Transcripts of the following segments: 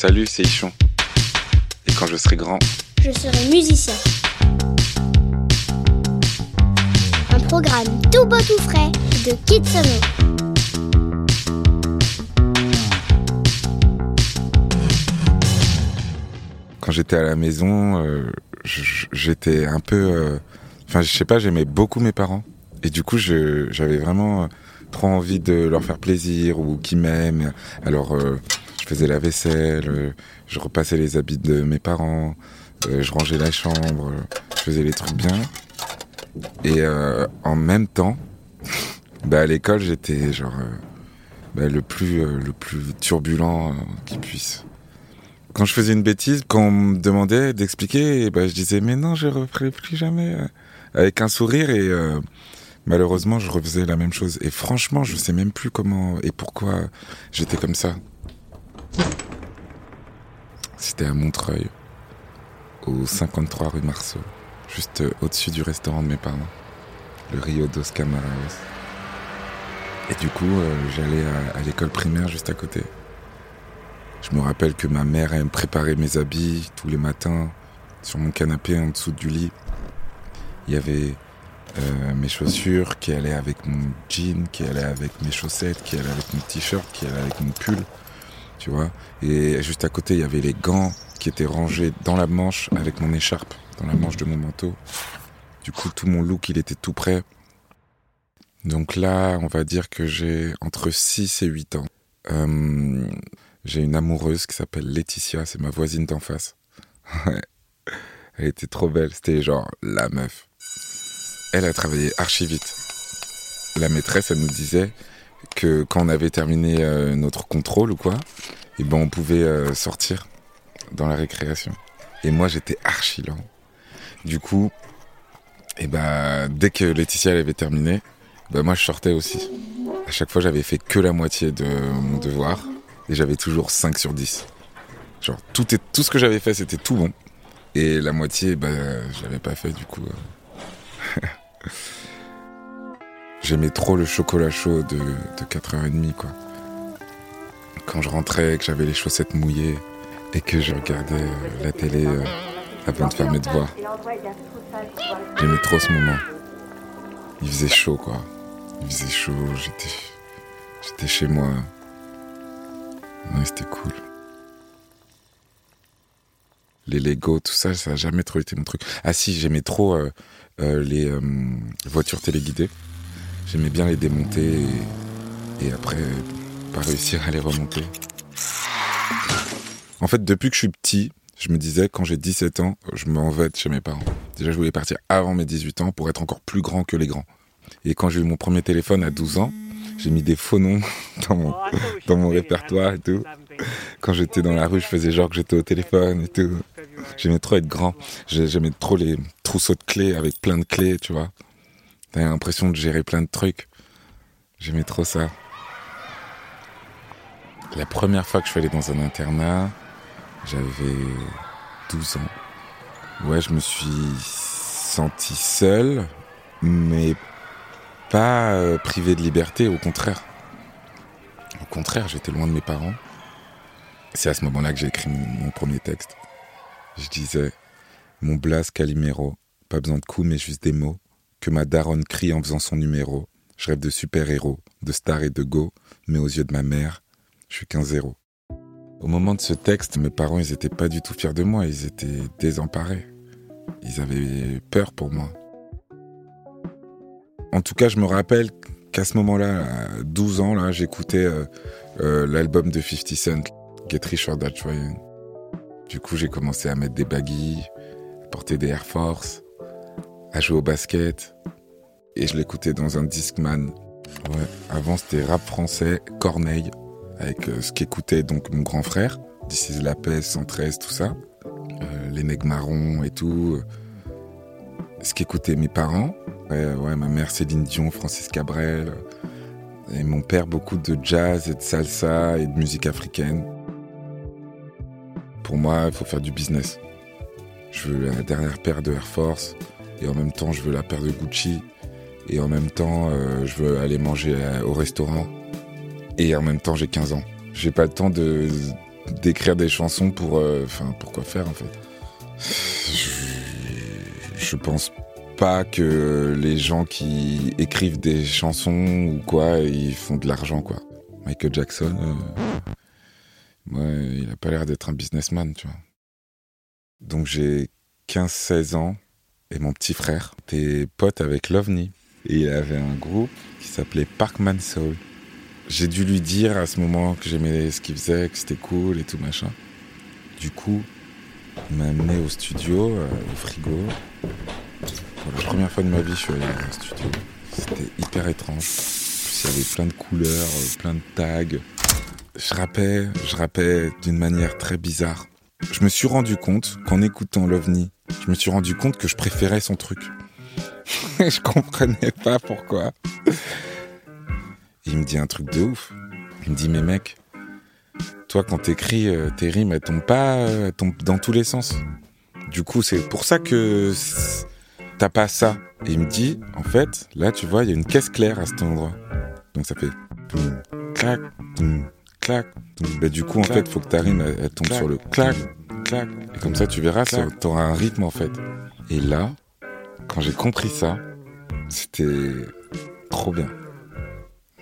Salut, c'est Ichon. Et quand je serai grand, je serai musicien. Un programme tout beau tout frais de Kitsono. Quand j'étais à la maison, euh, j'étais un peu... euh, Enfin, je sais pas, j'aimais beaucoup mes parents. Et du coup, je- j'avais vraiment trop envie de leur faire plaisir ou qu'ils m'aiment. Alors, euh, faisais la vaisselle, euh, je repassais les habits de mes parents, euh, je rangeais la chambre, euh, je faisais les trucs bien. Et en même temps, bah, à l'école, j'étais genre bah, le plus le plus turbulent qui puisse. Quand je faisais une bêtise, quand on me demandait d'expliquer, ben, je disais mais non, je referai plus jamais, avec un sourire et malheureusement, je refaisais la même chose. Et franchement, je sais même plus comment et pourquoi j'étais comme ça. C'était à Montreuil, au 53 rue Marceau, juste au-dessus du restaurant de mes parents, le Rio dos Camaraos. Et du coup, euh, j'allais à, l'école primaire juste à côté. Je me rappelle que ma mère, elle me préparait mes habits tous les matins sur mon canapé en dessous du lit. Il y avait euh, mes chaussures qui allaient avec mon jean, qui allaient avec mes chaussettes, qui allaient avec mon t-shirt, qui allaient avec mon pull, tu vois. Et juste à côté, il y avait les gants qui étaient rangés dans la manche avec mon écharpe, dans la manche de mon manteau. Du coup, tout mon look, il était tout prêt. Donc là, on va dire que j'ai entre 6 et 8 ans. Euh, j'ai une amoureuse qui s'appelle Laetitia, c'est ma voisine d'en face. Elle était trop belle, c'était genre la meuf. Elle a travaillé archi vite. La maîtresse, elle nous disait que quand on avait terminé euh, notre contrôle ou quoi, et ben on pouvait euh, sortir dans la récréation. Et moi, j'étais archi lent. Du coup, et ben dès que Laetitia avait terminé, ben moi je sortais aussi. À chaque fois, j'avais fait que la moitié de mon devoir et j'avais toujours 5 sur 10. Genre tout, est, tout ce que j'avais fait, c'était tout bon. Et la moitié, ben, je l'avais pas fait du coup. J'aimais trop le chocolat chaud de, de 4h30 quoi. Quand je rentrais, que j'avais les chaussettes mouillées et que je regardais euh, la télé euh, avant de faire mes devoirs. J'aimais trop ce moment. Il faisait chaud quoi. Il faisait chaud, j'étais j'étais chez moi. Ouais, c'était cool. Les Lego, tout ça, ça a jamais trop été mon truc. Ah si, j'aimais trop euh, les voitures téléguidées. J'aimais bien les démonter et, après pas réussir à les remonter. En fait, depuis que je suis petit, je me disais quand j'ai 17 ans, je m'en vais chez mes parents. Déjà, je voulais partir avant mes 18 ans pour être encore plus grand que les grands. Et quand j'ai eu mon premier téléphone à 12 ans, j'ai mis des faux noms dans mon, dans mon répertoire et tout. Quand j'étais dans la rue, je faisais genre que j'étais au téléphone et tout. J'aimais trop être grand. J'ai- J'aimais trop les trousseaux de clés avec plein de clés, tu vois. T'avais l'impression de gérer plein de trucs. J'aimais trop ça. La première fois que je suis allé dans un internat, j'avais 12 ans. Ouais, je me suis senti seul, mais pas euh, privé de liberté, au contraire. Au contraire, j'étais loin de mes parents. C'est à ce moment-là que j'ai écrit mon premier texte. Je disais Mon Blas Calimero, pas besoin de coups, mais juste des mots. Que ma daronne crie en faisant son numéro. Je rêve de super-héros, de stars et de go, mais aux yeux de ma mère, je suis qu'un zéro. Au moment de ce texte, mes parents, ils étaient pas du tout fiers de moi, ils étaient désemparés. Ils avaient peur pour moi. En tout cas, je me rappelle qu'à ce moment-là, à 12 ans, là, j'écoutais euh, euh, l'album de 50 Cent, Get Rich or Die Trying. Du coup, j'ai commencé à mettre des baggies, à porter des Air Force, à jouer au basket. Et je l'écoutais dans un Discman. Ouais, avant, c'était rap français, Corneille, avec euh, ce qu'écoutait donc mon grand frère, is La Paix, 113, tout ça. Euh, les marrons et tout. Ce qu'écoutaient mes parents. Ouais, ma mère Céline Dion, Francis Cabrel. Et mon père, beaucoup de jazz et de salsa et de musique africaine. Pour moi, il faut faire du business. Je veux la dernière paire de Air Force et en même temps, je veux la paire de Gucci et en même temps, euh, je veux aller manger euh, au restaurant et en même temps, j'ai 15 ans. J'ai pas le temps de d'écrire des chansons pour, euh, enfin, quoi faire en fait. Je, je pense pas que les gens qui écrivent des chansons ou quoi, ils font de l'argent quoi. Michael Jackson, ouais, il a pas l'air d'être un businessman, tu vois. Donc j'ai 15-16 ans et mon petit frère était pote avec l'OVNI. Et il avait un groupe qui s'appelait Parkman Soul. J'ai dû lui dire à ce moment que j'aimais ce qu'il faisait, que c'était cool et tout machin. Du coup, il m'a amené au studio, euh, au frigo. Pour la première fois de ma vie, je suis allé dans un studio. C'était hyper étrange. Il y avait plein de couleurs, euh, plein de tags. Je rappais, je rappais d'une manière très bizarre. Je me suis rendu compte qu'en écoutant l'OVNI, je me suis rendu compte que je préférais son truc. je comprenais pas pourquoi. Il me dit un truc de ouf. Il me dit, mais mec, toi quand t'écris, euh, tes rimes, elles tombent pas, elles tombent dans tous les sens. Du coup, c'est pour ça que t'as pas ça. Et il me dit, en fait, là, tu vois, il y a une caisse claire à cet endroit. Donc ça fait clac. Bah, du coup, en fait, faut que ta rime, elle, elle tombe sur le clac, clac. Et comme ça, tu verras, t'auras un rythme, en fait. Et là, quand j'ai compris ça, c'était trop bien.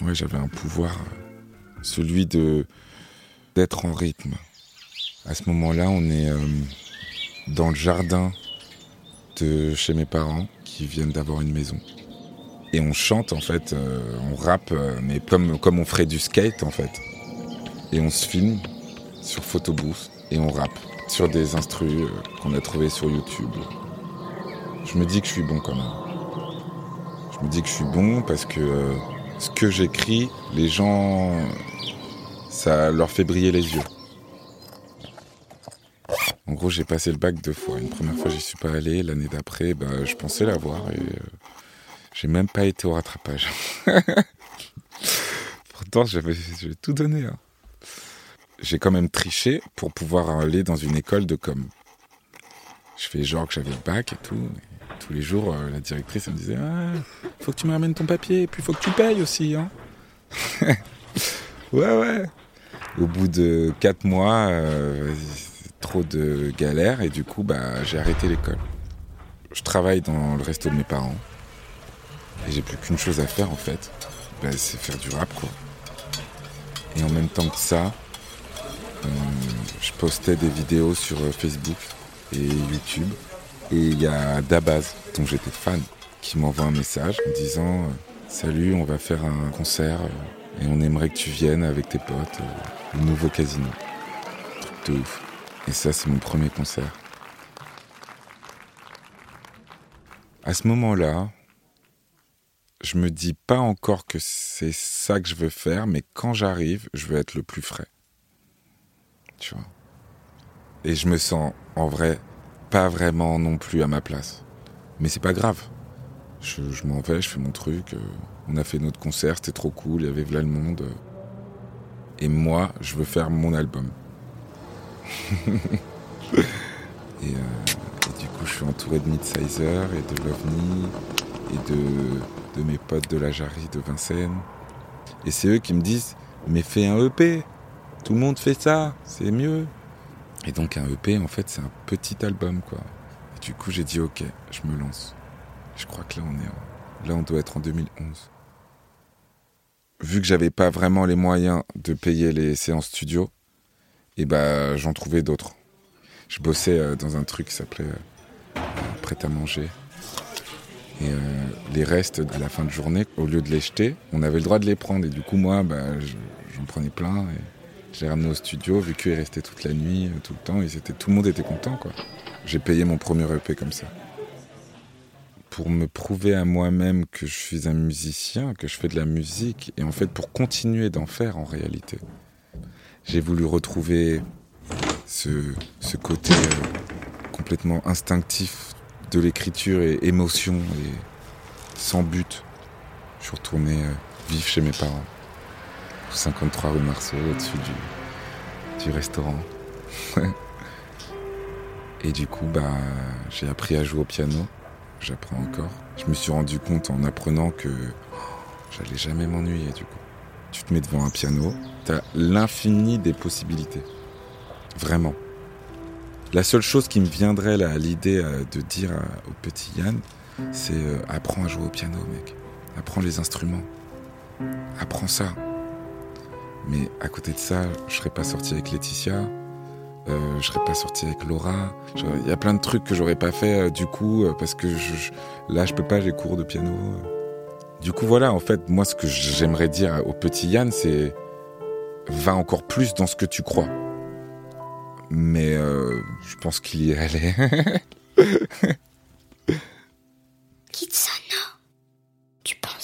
Ouais, j'avais un pouvoir, euh, celui de d'être en rythme. À ce moment-là, on est euh, dans le jardin de chez mes parents qui viennent d'avoir une maison. Et on chante en fait, euh, on rappe, mais comme, comme on ferait du skate en fait. Et on se filme sur photobooth et on rappe sur des instrus euh, qu'on a trouvés sur YouTube. Je me dis que je suis bon quand même. Je me dis que je suis bon parce que euh, ce que j'écris, les gens, ça leur fait briller les yeux. En gros, j'ai passé le bac deux fois. Une première fois, j'y suis pas allé. L'année d'après, bah, je pensais l'avoir et euh, j'ai même pas été au rattrapage. Pourtant, j'avais tout donné. hein. J'ai quand même triché pour pouvoir aller dans une école de com. Je fais genre que j'avais le bac et tout. Tous les jours, euh, la directrice elle me disait ah, faut que tu me ramènes ton papier, et puis faut que tu payes aussi. Hein. ouais, ouais. Au bout de quatre mois, euh, trop de galères et du coup, bah, j'ai arrêté l'école. Je travaille dans le resto de mes parents et j'ai plus qu'une chose à faire en fait, Bah, c'est faire du rap quoi. Et en même temps que ça, je postais des vidéos sur euh, Facebook et YouTube. Et il y a Dabaz, dont j'étais fan, qui m'envoie un message en disant euh, Salut, on va faire un concert euh, et on aimerait que tu viennes avec tes potes euh, au nouveau casino. Truc de ouf. Et ça, c'est mon premier concert. À ce moment-là, je me dis pas encore que c'est ça que je veux faire, mais quand j'arrive, je veux être le plus frais. Et je me sens, en vrai, pas vraiment non plus à ma place. Mais c'est pas grave. Je, m'en vais, je fais mon truc. euh, on a fait notre concert, c'était trop cool, il y avait V'là le monde. Et moi, je veux faire mon album. et, euh, et du coup, je suis entouré de Midsizer et de l'OVNI et de, de mes potes de la Jarry de Vincennes. Et c'est eux qui me disent Mais fais un EP Tout le monde fait ça, c'est mieux. Et donc, un EP, en fait, c'est un petit album, quoi. Et du coup, j'ai dit Ok, je me lance. Je crois que là, on est en- là, on doit être en 2011. Vu que j'avais pas vraiment les moyens de payer les séances studio, et bah, j'en trouvais d'autres. Je bossais euh, dans un truc qui s'appelait euh, Prêt à manger. Et euh, les restes à la fin de journée, au lieu de les jeter, on avait le droit de les prendre. Et du coup, moi, bah, je- j'en prenais plein. Je les ramenais au studio, vu qu'ils restaient toute la nuit, euh, tout le temps. Tout le monde était content. J'ai payé mon premier EP comme ça. Pour me prouver à moi-même que je suis un musicien, que je fais de la musique, et en fait pour continuer d'en faire en réalité. J'ai voulu retrouver ce, ce côté euh, complètement instinctif de l'écriture et émotion et sans but. Je suis retourné euh, vivre chez mes parents, 53 rue Marceau, au-dessus du, restaurant. et du coup, bah, j'ai appris à jouer au piano. J'apprends encore. Je me suis rendu compte en apprenant que oh, j'allais jamais m'ennuyer du coup. Tu te mets devant un piano, t'as l'infini des possibilités. Vraiment. La seule chose qui me viendrait à l'idée euh, de dire au petit Yann, c'est euh, apprends à jouer au piano, mec. Apprends les instruments. Apprends ça. Mais à côté de ça, je serais pas sorti avec Laetitia, euh, je serais pas sorti avec Laura. Il y a plein de trucs que j'aurais pas fait euh, du coup euh, parce que je, je, là je peux pas, j'ai cours de piano. Du coup voilà, en fait, moi ce que j'aimerais dire au petit Yann, c'est va encore plus dans ce que tu crois. Mais euh, je pense qu'il y est allé. Kitsana, tu penses